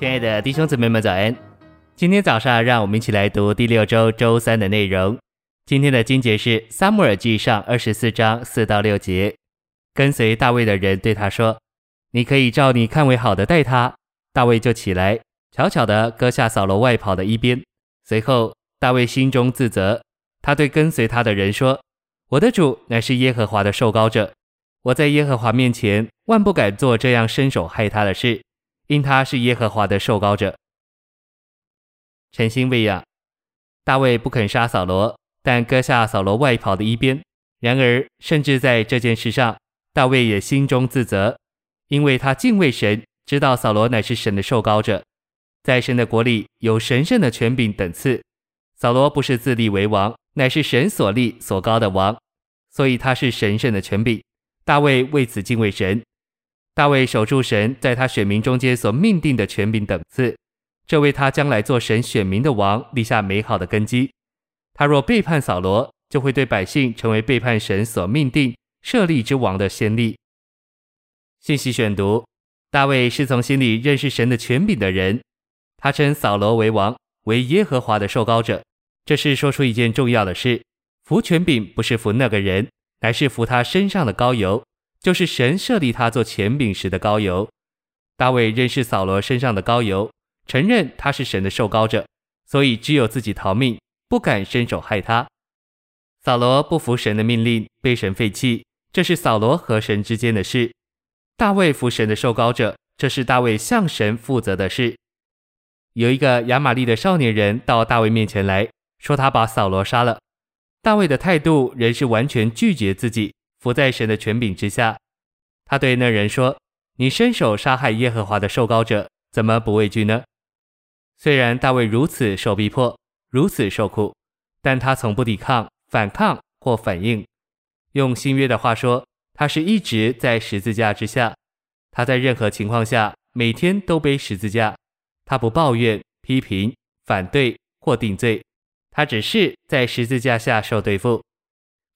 亲爱的弟兄姊妹们，早安！今天早上，让我们一起来读第六周周三的内容。今天的经节是《撒母耳记上》二十四章四到六节。跟随大卫的人对他说：“你可以照你看为好的待他。”大卫就起来，悄悄地割下扫罗外袍的一边。随后，大卫心中自责，他对跟随他的人说：“我的主乃是耶和华的受膏者，我在耶和华面前万不敢做这样伸手害他的事。”因他是耶和华的受膏者，诚心未养。大卫不肯杀扫罗，但割下扫罗外袍的一边。然而，甚至在这件事上，大卫也心中自责，因为他敬畏神，知道扫罗乃是神的受膏者，在神的国里有神圣的权柄等次。扫罗不是自立为王，乃是神所立所膏的王，所以他是神圣的权柄。大卫为此敬畏神。大卫守住神在他选民中间所命定的权柄等次，这为他将来做神选民的王立下美好的根基。他若背叛扫罗，就会对百姓成为背叛神所命定设立之王的先例。信息选读：大卫是从心里认识神的权柄的人，他称扫罗为王，为耶和华的受膏者。这是说出一件重要的事：服权柄不是服那个人，乃是服他身上的膏油。就是神设立他做权柄时的膏油。大卫认识扫罗身上的膏油，承认他是神的受膏者，所以只有自己逃命，不敢伸手害他。扫罗不服神的命令，被神废弃，这是扫罗和神之间的事。大卫服神的受膏者，这是大卫向神负责的事。有一个亚玛利的少年人到大卫面前来说，他把扫罗杀了。大卫的态度仍是完全拒绝自己。伏在神的权柄之下，他对那人说：“你伸手杀害耶和华的受膏者，怎么不畏惧呢？”虽然大卫如此受逼迫，如此受苦，但他从不抵抗、反抗或反应。用新约的话说，他是一直在十字架之下。他在任何情况下，每天都背十字架。他不抱怨、批评、反对或定罪，他只是在十字架下受对付。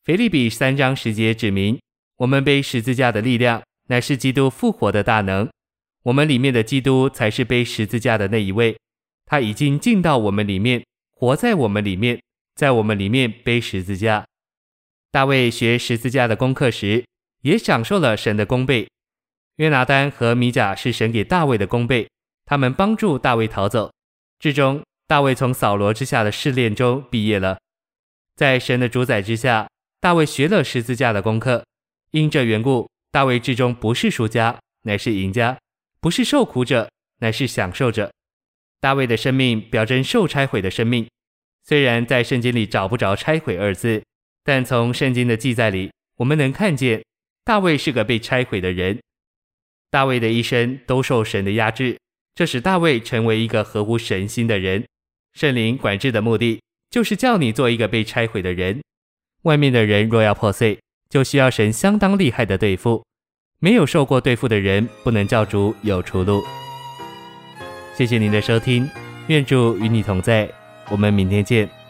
腓立比三章十节指明，我们背十字架的力量，乃是基督复活的大能。我们里面的基督才是背十字架的那一位，他已经进到我们里面，活在我们里面，在我们里面背十字架。大卫学十字架的功课时，也享受了神的功倍。约拿单和米甲是神给大卫的功倍，他们帮助大卫逃走。至终，大卫从扫罗之下的试炼中毕业了，在神的主宰之下。大卫学了十字架的功课，因这缘故，大卫至终不是输家，乃是赢家；不是受苦者，乃是享受者。大卫的生命表征受拆毁的生命。虽然在圣经里找不着“拆毁”二字，但从圣经的记载里，我们能看见大卫是个被拆毁的人。大卫的一生都受神的压制，这使大卫成为一个合乎神心的人。圣灵管制的目的，就是叫你做一个被拆毁的人。外面的人若要破碎，就需要神相当厉害的对付。没有受过对付的人，不能叫主有出路。谢谢您的收听，愿主与你同在，我们明天见。